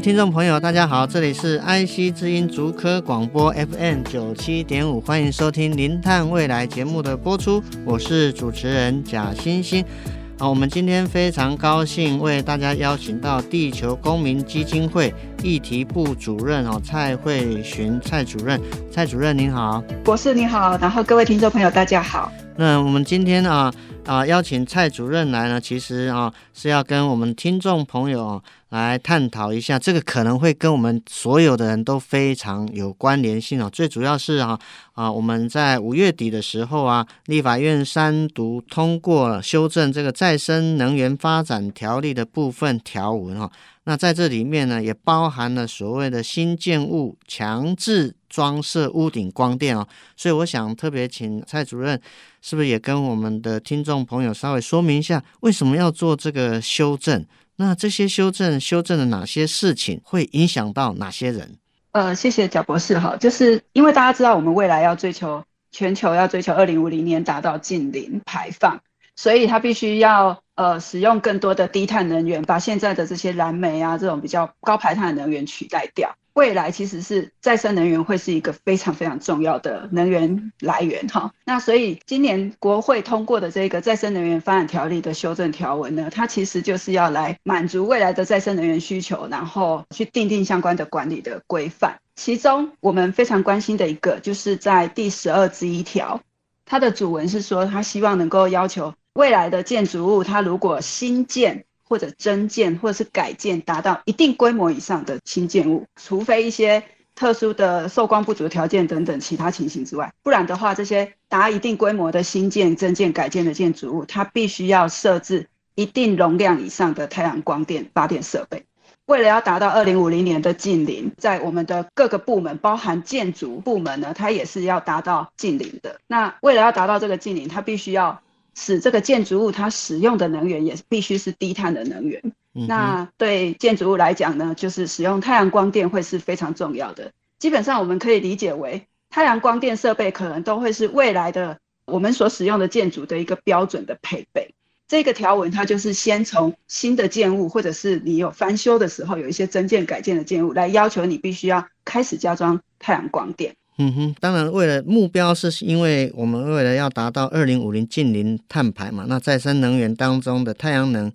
听众朋友，大家好，这里是 IC 之音竹科广播 FM 九七点五，欢迎收听《零碳未来》节目的播出，我是主持人贾欣欣。好，我们今天非常高兴为大家邀请到地球公民基金会议题部主任哦蔡慧寻蔡主任，蔡主任您好，博士您好，然后各位听众朋友大家好。那我们今天啊啊邀请蔡主任来呢，其实啊是要跟我们听众朋友。来探讨一下，这个可能会跟我们所有的人都非常有关联性哦。最主要是啊啊，我们在五月底的时候啊，立法院三读通过了修正这个再生能源发展条例的部分条文哈。那在这里面呢，也包含了所谓的新建物强制装设屋顶光电哦。所以我想特别请蔡主任，是不是也跟我们的听众朋友稍微说明一下，为什么要做这个修正？那这些修正修正了哪些事情，会影响到哪些人？呃，谢谢贾博士哈，就是因为大家知道我们未来要追求全球要追求二零五零年达到净零排放，所以它必须要呃使用更多的低碳能源，把现在的这些燃煤啊这种比较高排碳的能源取代掉。未来其实是再生能源会是一个非常非常重要的能源来源哈。那所以今年国会通过的这个再生能源发展条例的修正条文呢，它其实就是要来满足未来的再生能源需求，然后去订定相关的管理的规范。其中我们非常关心的一个，就是在第十二之一条，它的主文是说，它希望能够要求未来的建筑物，它如果新建。或者增建或者是改建达到一定规模以上的新建物，除非一些特殊的受光不足条件等等其他情形之外，不然的话，这些达一定规模的新建、增建、改建的建筑物，它必须要设置一定容量以上的太阳光电发电设备。为了要达到二零五零年的净零，在我们的各个部门，包含建筑部门呢，它也是要达到净零的。那为了要达到这个净零，它必须要。使这个建筑物它使用的能源也必须是低碳的能源。嗯、那对建筑物来讲呢，就是使用太阳光电会是非常重要的。基本上我们可以理解为，太阳光电设备可能都会是未来的我们所使用的建筑的一个标准的配备。这个条文它就是先从新的建物，或者是你有翻修的时候有一些增建改建的建物，来要求你必须要开始加装太阳光电。嗯哼，当然，为了目标是因为我们为了要达到二零五零近零碳排嘛，那再生能源当中的太阳能、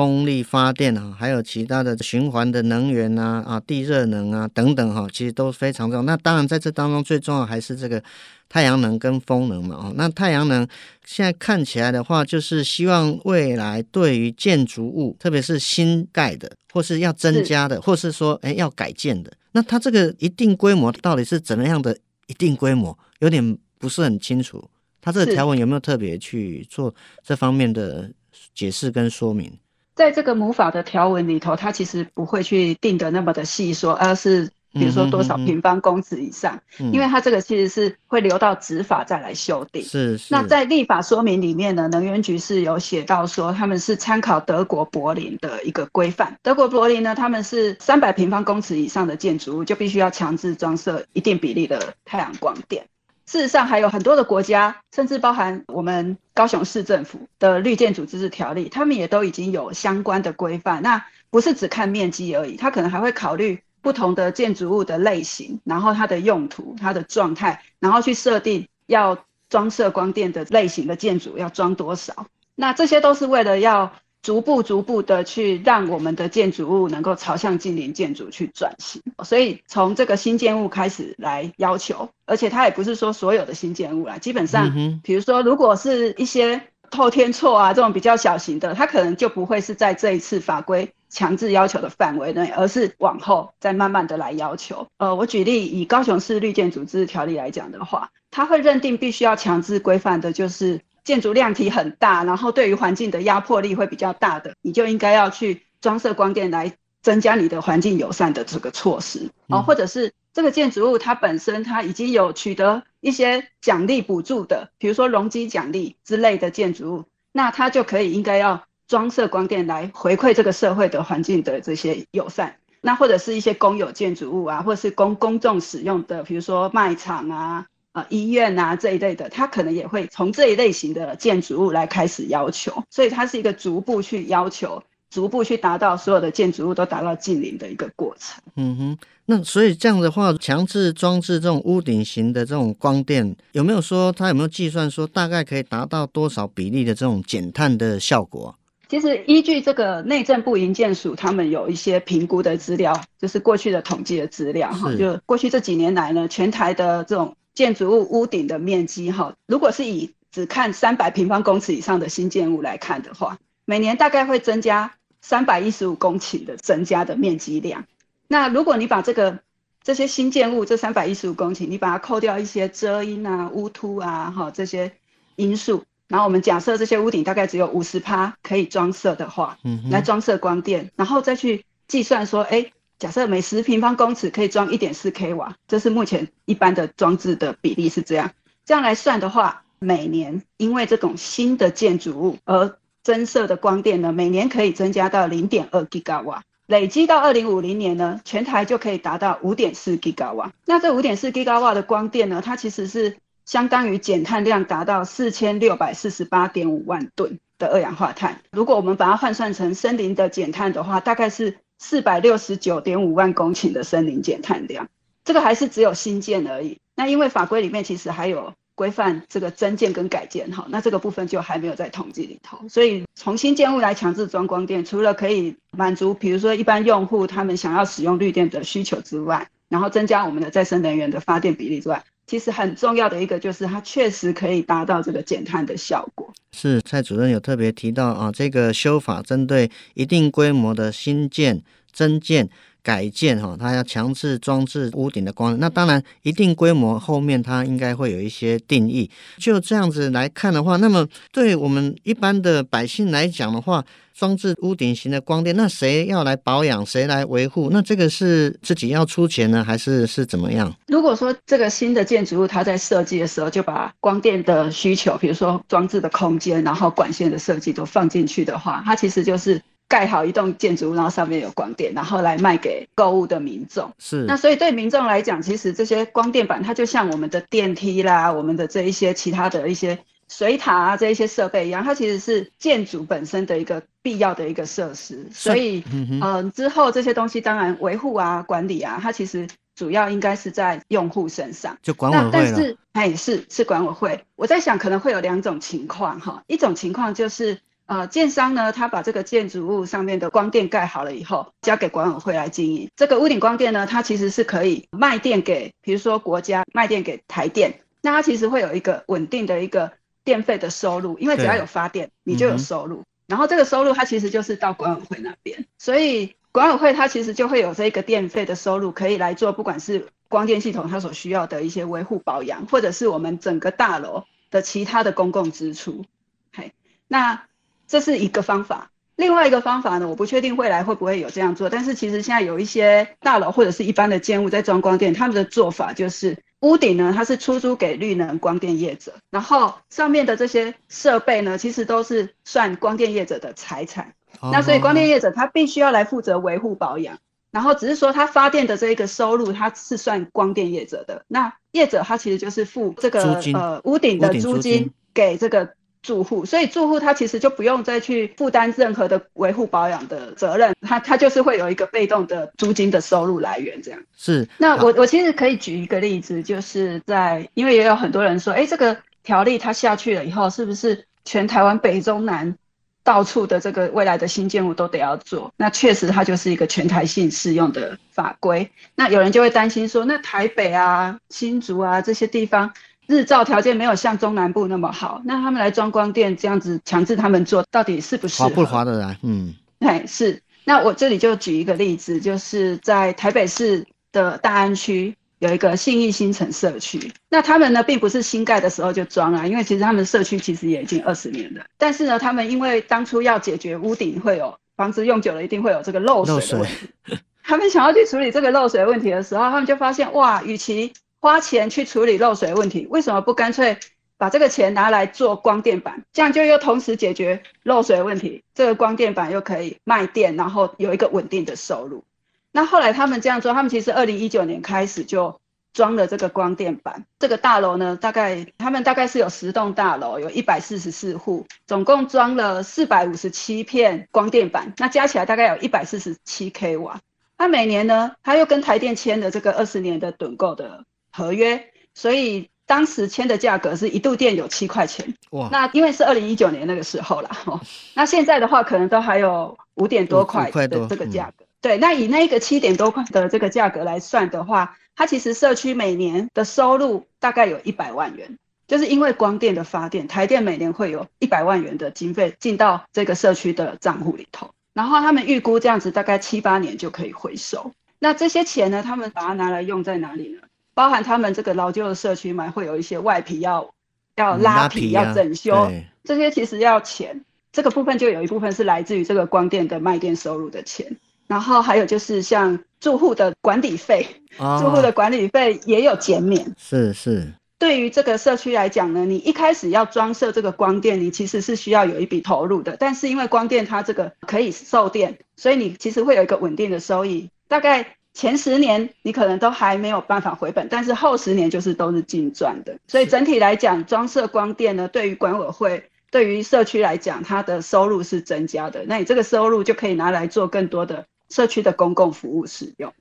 风力发电啊，还有其他的循环的能源啊啊，地热能啊等等哈，其实都非常重要。那当然在这当中最重要还是这个太阳能跟风能嘛哦。那太阳能现在看起来的话，就是希望未来对于建筑物，特别是新盖的或是要增加的，或是说哎要改建的，那它这个一定规模到底是怎么样的？一定规模有点不是很清楚，它这个条文有没有特别去做这方面的解释跟说明？在这个母法的条文里头，它其实不会去定得那么的细说，而是比如说多少平方公尺以上，嗯嗯嗯，因为它这个其实是会留到执法再来修订。是是。那在立法说明里面呢，能源局是有写到说，他们是参考德国柏林的一个规范。德国柏林呢，他们是三百平方公尺以上的建筑物就必须要强制装设一定比例的太阳光电。事实上，还有很多的国家，甚至包含我们高雄市政府的绿建筑自治条例，他们也都已经有相关的规范。那不是只看面积而已，他可能还会考虑。不同的建筑物的类型，然后它的用途、它的状态，然后去设定要装设光电的类型的建筑要装多少。那这些都是为了要逐步、逐步的去让我们的建筑物能够朝向近邻建筑去转型。所以从这个新建物开始来要求，而且它也不是说所有的新建物啦，基本上，比如说如果是一些透天厝啊这种比较小型的，它可能就不会是在这一次法规。强制要求的范围内，而是往后再慢慢的来要求。呃，我举例以高雄市绿建组织条例来讲的话，它会认定必须要强制规范的就是建筑量体很大，然后对于环境的压迫力会比较大的，你就应该要去装设光电来增加你的环境友善的这个措施哦，嗯、或者是这个建筑物它本身它已经有取得一些奖励补助的，比如说容积奖励之类的建筑物，那它就可以应该要装设光电来回馈这个社会的环境的这些友善。那或者是一些公有建筑物啊，或者是公公众使用的，比如说卖场啊、呃医院啊这一类的，它可能也会从这一类型的建筑物来开始要求，所以它是一个逐步去要求，逐步去达到所有的建筑物都达到近邻的一个过程。嗯哼，那所以这样的话，强制装置这种屋顶型的这种光电，有没有说它有没有计算说大概可以达到多少比例的这种减碳的效果？其实依据这个内政部营建署，他们有一些评估的资料，就是过去的统计的资料哈。就过去这几年来呢，全台的这种建筑物屋顶的面积哈，如果是以只看三百平方公尺以上的新建物来看的话，每年大概会增加三百一十五公顷的增加的面积量。那如果你把这个这些新建物这三百一十五公顷，你把它扣掉一些遮阴啊、屋凸啊哈这些因素。然后我们假设这些屋顶大概只有五十趴可以装设的话，嗯哼，来装设光电，然后再去计算说，哎，假设每十平方公尺可以装一点四 k 瓦，这是目前一般的装置的比例是这样。这样来算的话，每年因为这种新的建筑物而增设的光电呢，每年可以增加到零点二 g 瓦，累积到二零五零年呢，全台就可以达到五点四 g 瓦。那这五点四 g 瓦的光电呢，它其实是。相当于减碳量达到四千六百四十八点五万吨的二氧化碳。如果我们把它换算成森林的减碳的话，大概是四百六十九点五万公顷的森林减碳量。这个还是只有新建而已。那因为法规里面其实还有规范这个增建跟改建哈，那这个部分就还没有在统计里头。所以从新建物来强制装光电，除了可以满足比如说一般用户他们想要使用绿电的需求之外，然后增加我们的再生能源的发电比例之外。其实很重要的一个就是，它确实可以达到这个减碳的效果。是蔡主任有特别提到啊，这个修法针对一定规模的新建、增建。改建哈，它要强制装置屋顶的光，那当然一定规模后面它应该会有一些定义。就这样子来看的话，那么对我们一般的百姓来讲的话，装置屋顶型的光电，那谁要来保养，谁来维护？那这个是自己要出钱呢，还是是怎么样？如果说这个新的建筑物它在设计的时候就把光电的需求，比如说装置的空间，然后管线的设计都放进去的话，它其实就是。盖好一栋建筑物，然后上面有光电，然后来卖给购物的民众。是，那所以对民众来讲，其实这些光电板它就像我们的电梯啦，我们的这一些其他的一些水塔啊，这一些设备一样，它其实是建筑本身的一个必要的一个设施。所以，嗯、呃，之后这些东西当然维护啊、管理啊，它其实主要应该是在用户身上。就管委会了。但是，哎，是是管委会。我在想，可能会有两种情况哈，一种情况就是。呃，建商呢，他把这个建筑物上面的光电盖好了以后，交给管委会来经营。这个屋顶光电呢，它其实是可以卖电给，比如说国家卖电给台电，那它其实会有一个稳定的一个电费的收入，因为只要有发电，你就有收入。嗯、然后这个收入它其实就是到管委会那边，所以管委会它其实就会有这个电费的收入，可以来做不管是光电系统它所需要的一些维护保养，或者是我们整个大楼的其他的公共支出。嘿，那。这是一个方法，另外一个方法呢，我不确定未来会不会有这样做。但是其实现在有一些大楼或者是一般的建物在装光电，他们的做法就是屋顶呢，它是出租给绿能光电业者，然后上面的这些设备呢，其实都是算光电业者的财产。那所以光电业者他必须要来负责维护保养，然后只是说他发电的这一个收入，他是算光电业者的。那业者他其实就是付这个呃屋顶的租金给这个。住户，所以住户他其实就不用再去负担任何的维护保养的责任，他他就是会有一个被动的租金的收入来源，这样。是。那我我其实可以举一个例子，就是在因为也有很多人说，哎，这个条例它下去了以后，是不是全台湾北中南到处的这个未来的新建物都得要做？那确实它就是一个全台性适用的法规。那有人就会担心说，那台北啊、新竹啊这些地方。日照条件没有像中南部那么好，那他们来装光电这样子强制他们做，到底是不是？划不划得来？嗯，对，是。那我这里就举一个例子，就是在台北市的大安区有一个信义新城社区。那他们呢，并不是新盖的时候就装啊，因为其实他们社区其实也已经二十年了。但是呢，他们因为当初要解决屋顶会有房子用久了一定会有这个漏水的问题，他们想要去处理这个漏水问题的时候，他们就发现哇，与其花钱去处理漏水问题，为什么不干脆？把这个钱拿来做光电板，这样就又同时解决漏水问题。这个光电板又可以卖电，然后有一个稳定的收入。那后来他们这样做，他们其实二零一九年开始就装了这个光电板。这个大楼呢，大概他们大概是有十栋大楼，有一百四十四户，总共装了四百五十七片光电板，那加起来大概有一百四十七 k 瓦。他每年呢，他又跟台电签了这个二十年的趸购的合约，所以。当时签的价格是一度电有七块钱，哇！那因为是二零一九年那个时候啦，哦，那现在的话可能都还有五点多块的这个价格。对，那以那个七点多块的这个价格来算的话，它其实社区每年的收入大概有一百万元，就是因为光电的发电，台电每年会有一百万元的经费进到这个社区的账户里头，然后他们预估这样子大概七八年就可以回收。那这些钱呢，他们把它拿来用在哪里呢？包含他们这个老旧的社区嘛，会有一些外皮要要拉皮，要整修，这些其实要钱。这个部分就有一部分是来自于这个光电的卖电收入的钱，然后还有就是像住户的管理费，住户的管理费也有减免。是是。对于这个社区来讲呢，你一开始要装设这个光电，你其实是需要有一笔投入的。但是因为光电它这个可以售电，所以你其实会有一个稳定的收益，大概。前十年你可能都还没有办法回本，但是后十年就是都是净赚的。所以整体来讲，装设光电呢，对于管委会、对于社区来讲，它的收入是增加的。那你这个收入就可以拿来做更多的社区的公共服务使用。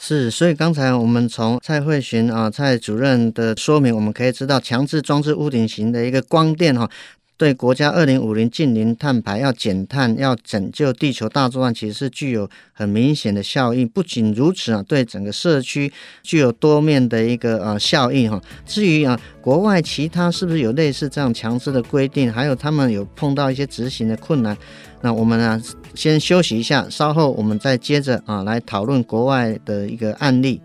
是，所以刚才我们从蔡慧珣啊蔡主任的说明，我们可以知道，强制装置屋顶型的一个光电哈。对国家二零五零净零碳排，要减碳，要拯救地球大作战，其实是具有很明显的效应。不仅如此啊，对整个社区具有多面的一个呃效应哈。至于啊，国外其他是不是有类似这样强制的规定，还有他们有碰到一些执行的困难，那我们呢先休息一下，稍后我们再接着啊来讨论国外的一个案例。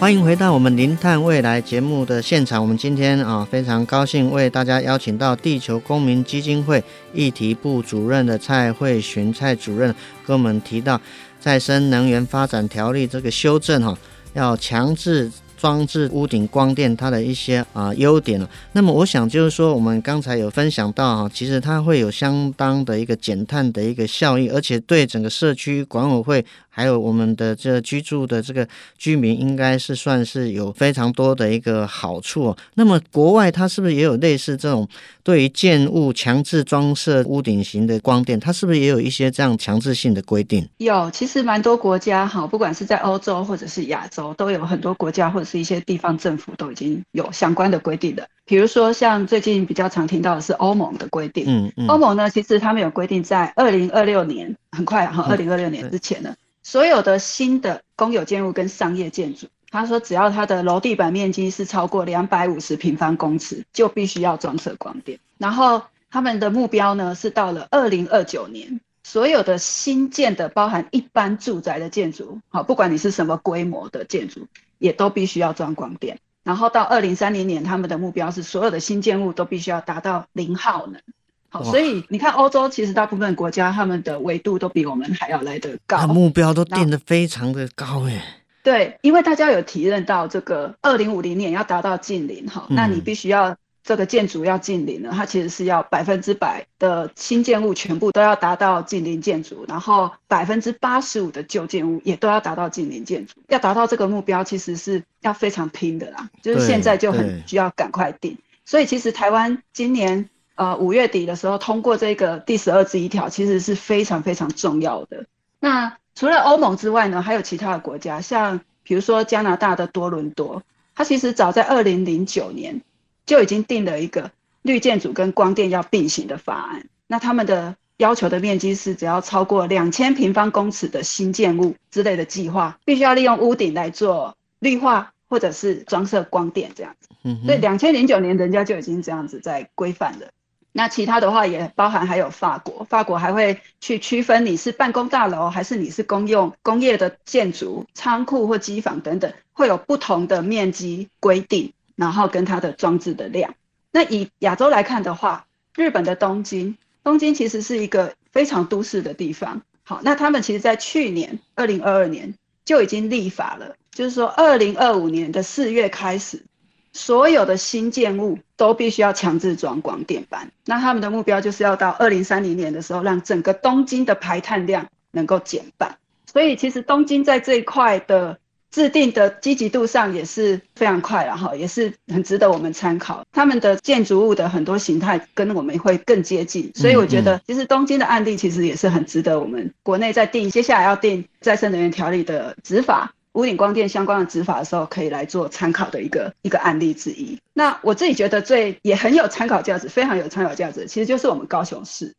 欢迎回到我们《零碳未来》节目的现场。我们今天啊，非常高兴为大家邀请到地球公民基金会议题部主任的蔡慧珣蔡主任，跟我们提到再生能源发展条例这个修正哈，要强制。装置屋顶光电它的一些啊优点了。那么我想就是说，我们刚才有分享到哈，其实它会有相当的一个减碳的一个效益，而且对整个社区管委会还有我们的这居住的这个居民，应该是算是有非常多的一个好处。哦那么国外它是不是也有类似这种对于建物强制装设屋顶型的光电，它是不是也有一些这样强制性的规定？有，其实蛮多国家哈，不管是在欧洲或者是亚洲，都有很多国家或者是。是一些地方政府都已经有相关的规定的，比如说像最近比较常听到的是欧盟的规定。嗯嗯，欧盟呢，其实他们有规定，在二零二六年，很快哈，二零二六年之前呢，所有的新的公有建筑跟商业建筑，他说只要它的楼地板面积是超过两百五十平方公尺，就必须要装设光电。然后他们的目标呢，是到了二零二九年，所有的新建的包含一般住宅的建筑，好，不管你是什么规模的建筑。也都必须要装光电，然后到二零三零年，他们的目标是所有的新建物都必须要达到零耗能。好，所以你看欧洲其实大部分国家他们的纬度都比我们还要来得高，目标都定得非常的高诶。对，因为大家有体认到这个二零五零年要达到近零，哈，那你必须要。这个建筑要近零了，它其实是要百分之百的新建物全部都要达到近零建筑，然后百分之八十五的旧建物也都要达到近零建筑。要达到这个目标，其实是要非常拼的啦，就是现在就很需要赶快定。所以其实台湾今年呃五月底的时候通过这个第十二之一条，其实是非常非常重要的。那除了欧盟之外呢，还有其他的国家，像比如说加拿大的多伦多，它其实早在二零零九年。就已经定了一个绿建筑跟光电要并行的法案，那他们的要求的面积是只要超过两千平方公尺的新建物之类的计划，必须要利用屋顶来做绿化或者是装设光电这样子。所以两千零九年人家就已经这样子在规范了。那其他的话也包含还有法国，法国还会去区分你是办公大楼还是你是公用工业的建筑、仓库或机房等等，会有不同的面积规定，然后跟它的装置的量。那以亚洲来看的话，日本的东京，东京其实是一个非常都市的地方。好，那他们其实在去年二零二二年就已经立法了，就是说二零二五年的四月开始。所有的新建物都必须要强制装光电板，那他们的目标就是要到二零三零年的时候，让整个东京的排碳量能够减半。所以其实东京在这一块的制定的积极度上也是非常快，然后也是很值得我们参考。他们的建筑物的很多形态跟我们会更接近，所以我觉得其实东京的案例其实也是很值得我们国内在定接下来要定再生能源条例的执法。屋顶光电相关的执法的时候，可以来做参考的一个一个案例之一。那我自己觉得最也很有参考价值，非常有参考价值，其实就是我们高雄市。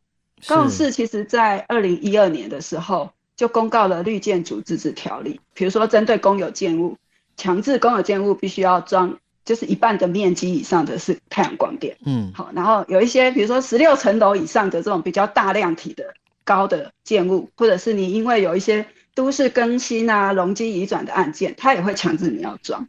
高雄市其实在二零一二年的时候就公告了绿建筑自治条例，比如说针对公有建物，强制公有建物必须要装，就是一半的面积以上的是太阳光电。嗯，好，然后有一些比如说十六层楼以上的这种比较大量体的高的建物，或者是你因为有一些。都市更新啊，容积移转的案件，它也会强制你要装。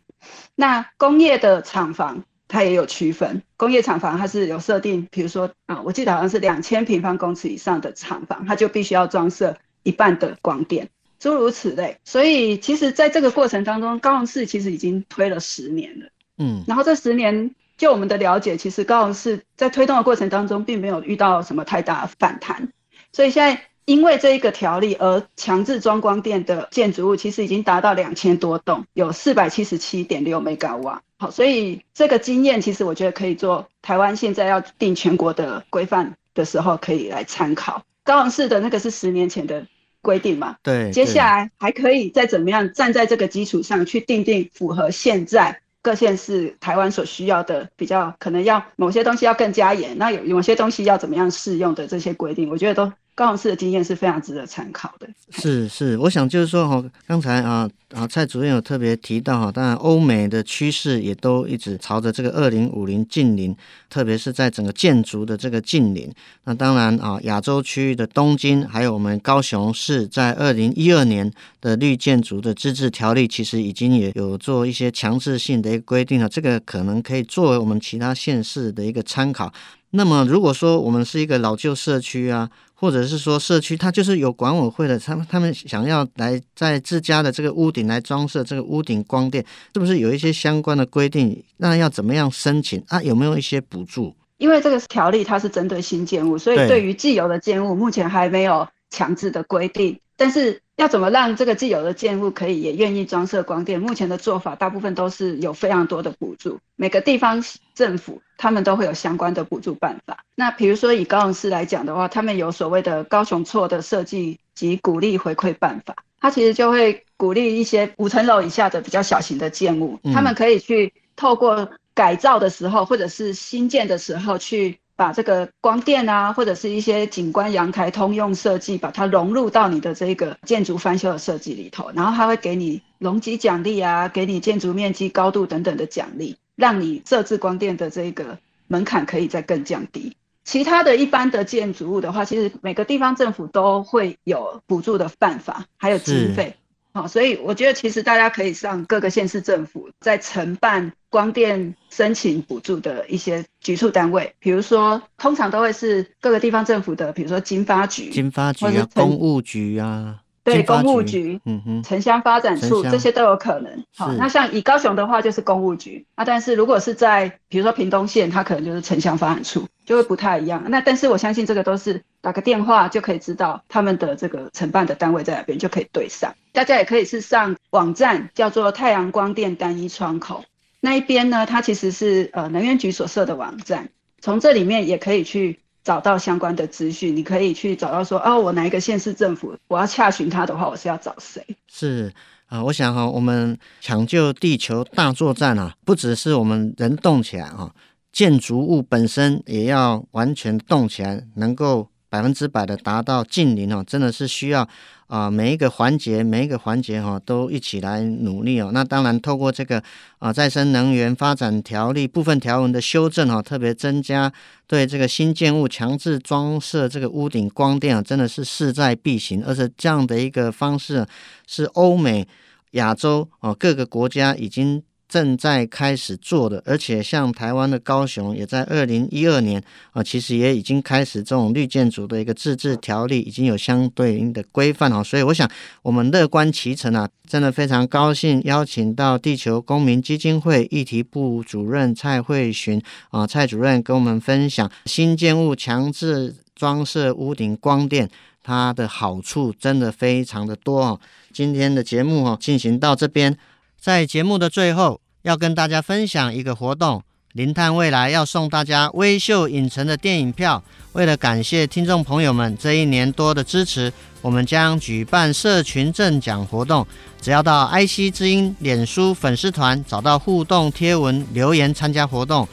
那工业的厂房，它也有区分。工业厂房它是有设定，比如说啊，我记得好像是两千平方公尺以上的厂房，它就必须要装设一半的光电，诸如此类。所以其实在这个过程当中，高雄市其实已经推了十年了。嗯，然后这十年，就我们的了解，其实高雄市在推动的过程当中，并没有遇到什么太大反弹。所以现在。因为这一个条例而强制装光电的建筑物，其实已经达到两千多栋，有四百七十七点六 mega 瓦。好，所以这个经验其实我觉得可以做台湾现在要定全国的规范的时候，可以来参考。高雄市的那个是十年前的规定嘛？对。接下来还可以再怎么样站在这个基础上去定定符合现在各县市台湾所需要的，比较可能要某些东西要更加严，那有某些东西要怎么样适用的这些规定，我觉得都。高雄市的经验是非常值得参考的。是是，我想就是说哈，刚才啊啊蔡主任有特别提到哈，当然欧美的趋势也都一直朝着这个二零五零近邻，特别是在整个建筑的这个近邻。那当然啊，亚洲区域的东京还有我们高雄市，在二零一二年的绿建筑的自治条例，其实已经也有做一些强制性的一个规定了。这个可能可以作为我们其他县市的一个参考。那么如果说我们是一个老旧社区啊，或者是说社区它就是有管委会的，他们他们想要来在自家的这个屋顶来装设这个屋顶光电，是不是有一些相关的规定？那要怎么样申请啊？有没有一些补助？因为这个条例它是针对新建物，所以对于既有的建物目前还没有强制的规定，但是。要怎么让这个既有的建物可以也愿意装设光电？目前的做法大部分都是有非常多的补助，每个地方政府他们都会有相关的补助办法。那比如说以高雄市来讲的话，他们有所谓的高雄错的设计及鼓励回馈办法，它其实就会鼓励一些五层楼以下的比较小型的建物，他们可以去透过改造的时候或者是新建的时候去。把这个光电啊，或者是一些景观阳台通用设计，把它融入到你的这个建筑翻修的设计里头，然后它会给你容积奖励啊，给你建筑面积高度等等的奖励，让你设置光电的这个门槛可以再更降低。其他的一般的建筑物的话，其实每个地方政府都会有补助的办法，还有经费。好，所以我觉得其实大家可以上各个县市政府在承办光电申请补助的一些局处单位，比如说通常都会是各个地方政府的，比如说经发局、经发局啊、公务局啊。对，公务局、嗯哼，城乡发展处这些都有可能。好，那像以高雄的话，就是公务局啊。但是如果是在比如说屏东县，它可能就是城乡发展处，就会不太一样。那但是我相信这个都是打个电话就可以知道他们的这个承办的单位在哪边，就可以对上。大家也可以是上网站叫做太阳光电单一窗口那一边呢，它其实是呃能源局所设的网站，从这里面也可以去。找到相关的资讯，你可以去找到说，哦，我哪一个县市政府，我要洽询他的话，我是要找谁？是啊、我想哈、我们抢救地球大作战啊，不只是我们人动起来啊，建筑物本身也要完全动起来，能够百分之百的达到近零哦，真的是需要啊每一个环节每一个环节哈都一起来努力哦。那当然，透过这个啊再生能源发展条例部分条文的修正哈，特别增加对这个新建物强制装设这个屋顶光电啊，真的是势在必行，而且这样的一个方式是欧美、亚洲啊各个国家已经。正在开始做的，而且像台湾的高雄，也在二零一二年啊，其实也已经开始这种绿建筑的一个自治条例，已经有相对应的规范哦。所以我想，我们乐观其成啊，真的非常高兴邀请到地球公民基金会议题部主任蔡慧寻啊，蔡主任跟我们分享新建物强制装设屋顶光电，它的好处真的非常的多哦。今天的节目哦，进行到这边，在节目的最后。要跟大家分享一个活动，零碳未来要送大家微秀影城的电影票。为了感谢听众朋友们这一年多的支持，我们将举办社群赠奖活动。只要到 IC 之音脸书粉丝团找到互动贴文留言参加活动。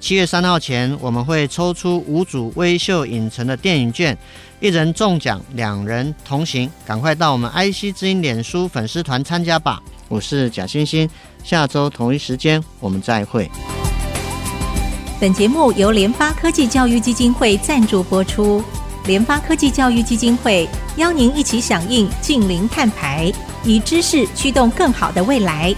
七月三号前，我们会抽出五组微秀影城的电影券，一人中奖，两人同行。赶快到我们 IC 之音脸书粉丝团参加吧！我是贾欣欣。下周同一时间，我们再会。本节目由联发科技教育基金会赞助播出。联发科技教育基金会邀您一起响应近零碳排，以知识驱动更好的未来。